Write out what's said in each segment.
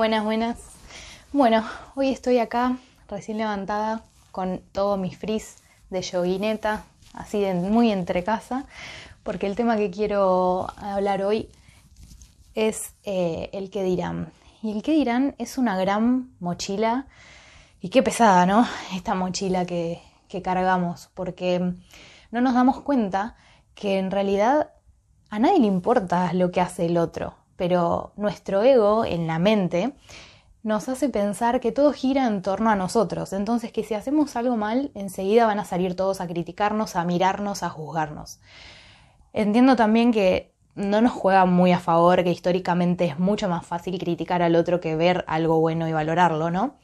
Buenas, buenas. Bueno, hoy estoy acá recién levantada con todo mi frizz de yoguineta, así de muy entre casa, porque el tema que quiero hablar hoy es eh, el que dirán. Y el que dirán es una gran mochila y qué pesada, ¿no? Esta mochila que, que cargamos, porque no nos damos cuenta que en realidad a nadie le importa lo que hace el otro pero nuestro ego en la mente nos hace pensar que todo gira en torno a nosotros, entonces que si hacemos algo mal, enseguida van a salir todos a criticarnos, a mirarnos, a juzgarnos. Entiendo también que no nos juega muy a favor, que históricamente es mucho más fácil criticar al otro que ver algo bueno y valorarlo, ¿no?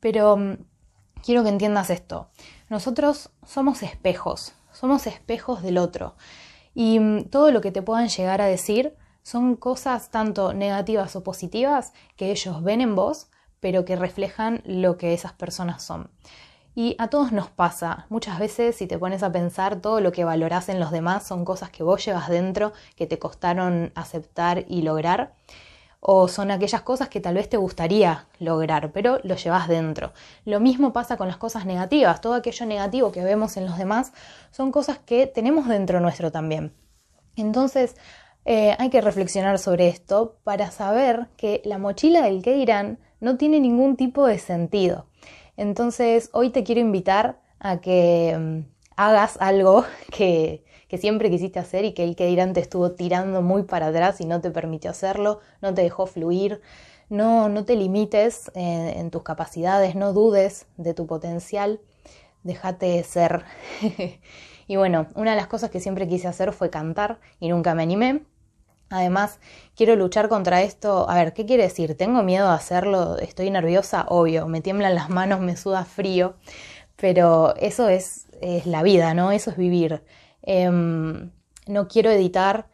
Pero mm, quiero que entiendas esto. Nosotros somos espejos, somos espejos del otro. Y mm, todo lo que te puedan llegar a decir son cosas tanto negativas o positivas que ellos ven en vos, pero que reflejan lo que esas personas son. Y a todos nos pasa, muchas veces si te pones a pensar todo lo que valorás en los demás son cosas que vos llevas dentro, que te costaron aceptar y lograr, o son aquellas cosas que tal vez te gustaría lograr, pero lo llevas dentro. Lo mismo pasa con las cosas negativas, todo aquello negativo que vemos en los demás son cosas que tenemos dentro nuestro también. Entonces, eh, hay que reflexionar sobre esto para saber que la mochila del que dirán no tiene ningún tipo de sentido. Entonces, hoy te quiero invitar a que mm, hagas algo que, siempre quisiste hacer y que el que dirán te estuvo tirando muy para atrás y no te permitió hacerlo, no te dejó fluir. No, no te limites eh, en tus capacidades, no dudes de tu potencial, déjate ser. y bueno, una de las cosas que siempre quise hacer fue cantar y nunca me animé. Además, quiero luchar contra esto. A ver, ¿qué quiere decir? ¿Tengo miedo a hacerlo? ¿Estoy nerviosa? Obvio, me tiemblan las manos, me suda frío, pero eso es, es la vida, ¿no? Eso es vivir. Em, no quiero editar,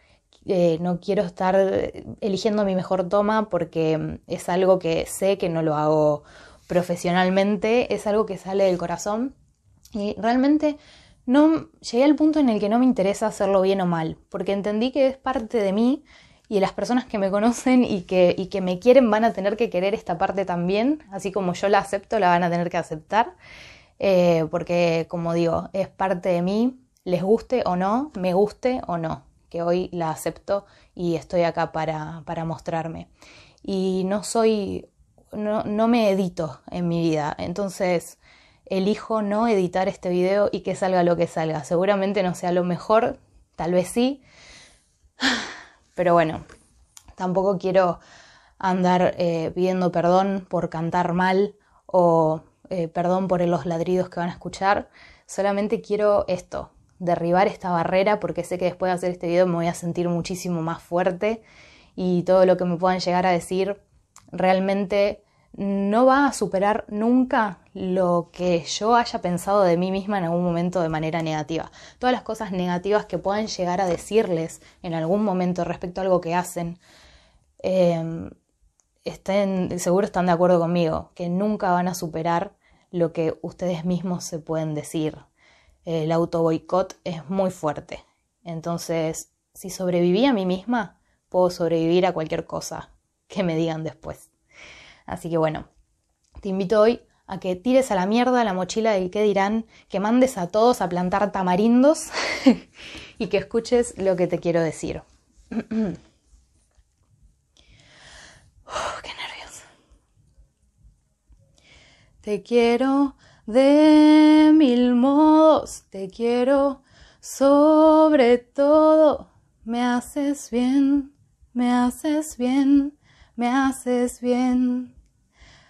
eh, no quiero estar eligiendo mi mejor toma porque es algo que sé que no lo hago profesionalmente, es algo que sale del corazón y realmente no llegué al punto en el que no me interesa hacerlo bien o mal, porque entendí que es parte de mí y las personas que me conocen y que, me quieren van a tener que querer esta parte también, así como yo la acepto, la van a tener que aceptar, eh, porque como digo, es parte de mí, les guste o no, me guste o no, que hoy la acepto y estoy acá para, para mostrarme. Y no soy, no, no me edito en mi vida, entonces elijo no editar este video y que salga lo que salga. Seguramente no sea lo mejor, tal vez sí, pero bueno, tampoco quiero andar eh, pidiendo perdón por cantar mal o eh, perdón por los ladridos que van a escuchar. Solamente quiero esto, derribar esta barrera porque sé que después de hacer este video me voy a sentir muchísimo más fuerte y todo lo que me puedan llegar a decir realmente no va a superar nunca lo que yo haya pensado de mí misma en algún momento de manera negativa. Todas las cosas negativas que puedan llegar a decirles en algún momento respecto a algo que hacen, em, estén, seguro están de acuerdo conmigo, que nunca van a superar lo que ustedes mismos se pueden decir. El auto boicot es muy fuerte. Entonces, si sobreviví a mí misma, puedo sobrevivir a cualquier cosa que me digan después. Así que bueno, te invito hoy a que tires a la mierda la mochila del que dirán, que mandes a todos a plantar tamarindos y que escuches lo que te quiero decir. ¡Qué nervios! Te quiero de mil modos, te quiero sobre todo. Me haces bien, me haces bien, me haces bien.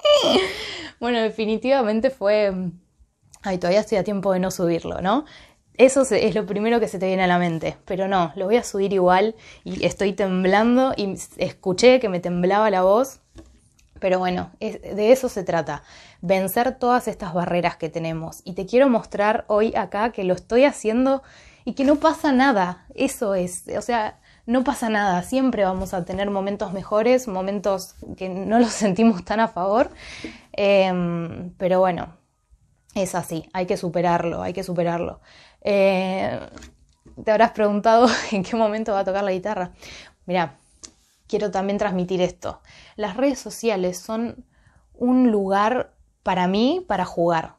bueno, definitivamente fue... Ay, todavía estoy a tiempo de no subirlo, ¿no? Eso es lo primero que se te viene a la mente, pero no, lo voy a subir igual y estoy temblando y escuché que me temblaba la voz, pero bueno, de eso se trata, vencer todas estas barreras que tenemos. Y te quiero mostrar hoy acá que lo estoy haciendo y que no pasa nada, eso es, o sea, no pasa nada, siempre vamos a tener momentos mejores, momentos que no los sentimos tan a favor, em, pero bueno, es así, hay que superarlo, hay que superarlo. Eh, te habrás preguntado en qué momento va a tocar la guitarra. Mira, quiero también transmitir esto. Las redes sociales son un lugar para mí para jugar,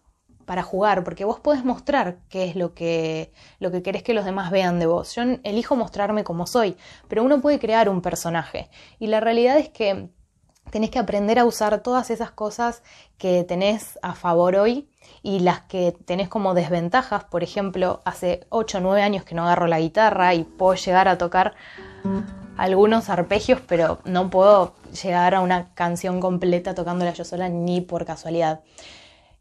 para jugar, porque vos podés mostrar qué es lo que, lo que querés que los demás vean de vos. Yo elijo mostrarme como soy, pero uno puede crear un personaje. Y la realidad es que tenés que aprender a usar todas esas cosas que tenés a favor hoy y las que tenés como desventajas. Por ejemplo, hace 8 o 9 años que no agarro la guitarra y puedo llegar a tocar algunos arpegios, pero no puedo llegar a una canción completa tocándola yo sola ni por casualidad.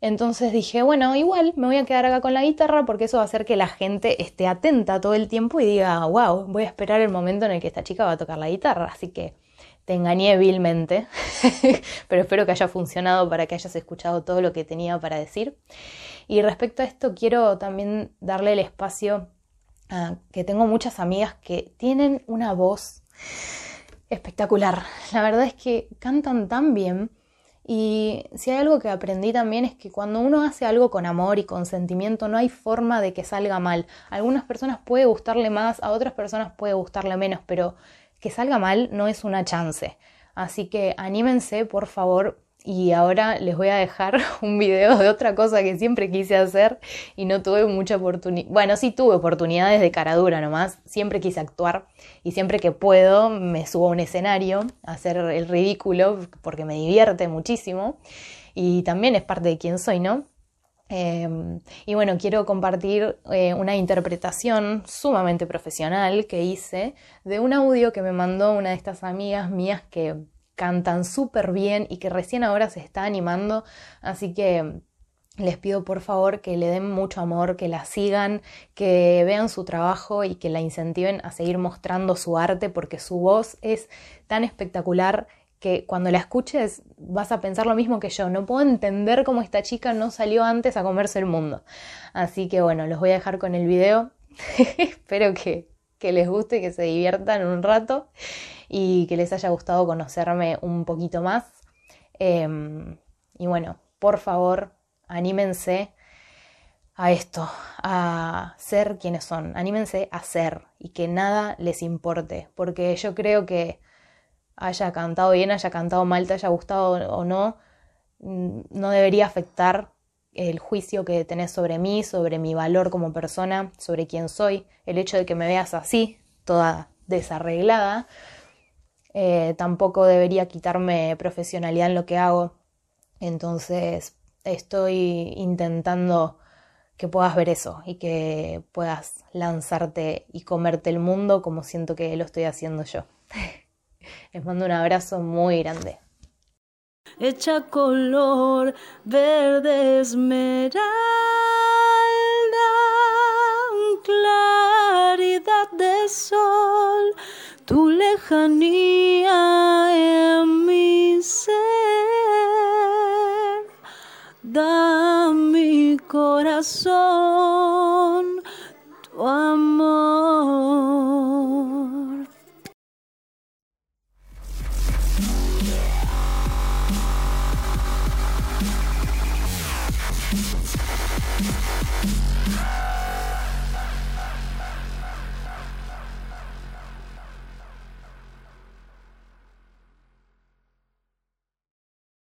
Entonces dije, bueno, igual me voy a quedar acá con la guitarra porque eso va a hacer que la gente esté atenta todo el tiempo y diga, wow, voy a esperar el momento en el que esta chica va a tocar la guitarra. Así que te engañé vilmente, pero espero que haya funcionado para que hayas escuchado todo lo que tenía para decir. Y respecto a esto, quiero también darle el espacio a que tengo muchas amigas que tienen una voz espectacular. La verdad es que cantan tan bien. Y si hay algo que aprendí también es que cuando uno hace algo con amor y con sentimiento no hay forma de que salga mal. A algunas personas puede gustarle más, a otras personas puede gustarle menos, pero que salga mal no es una chance. Así que anímense, por favor. Y ahora les voy a dejar un video de otra cosa que siempre quise hacer y no tuve mucha oportunidad. Bueno, sí tuve oportunidades de cara dura nomás. Siempre quise actuar y siempre que puedo me subo a un escenario a hacer el ridículo porque me divierte muchísimo y también es parte de quién soy, ¿no? Em, y bueno, quiero compartir eh, una interpretación sumamente profesional que hice de un audio que me mandó una de estas amigas mías que cantan súper bien y que recién ahora se está animando. Así que les pido por favor que le den mucho amor, que la sigan, que vean su trabajo y que la incentiven a seguir mostrando su arte porque su voz es tan espectacular que cuando la escuches vas a pensar lo mismo que yo. No puedo entender cómo esta chica no salió antes a comerse el mundo. Así que bueno, los voy a dejar con el video. Espero que, les guste, que se diviertan un rato y que les haya gustado conocerme un poquito más. Em, y bueno, por favor, anímense a esto, a ser quienes son, anímense a ser y que nada les importe, porque yo creo que haya cantado bien, haya cantado mal, te haya gustado o no, mm, no debería afectar el juicio que tenés sobre mí, sobre mi valor como persona, sobre quién soy, el hecho de que me veas así, toda desarreglada, eh, tampoco debería quitarme profesionalidad en lo que hago. Entonces estoy intentando que puedas ver eso y que puedas lanzarte y comerte el mundo como siento que lo estoy haciendo yo. Les mando un abrazo muy grande. Hecha color verde esmeralda, claridad de sol, tu lejanía en mi ser, da mi corazón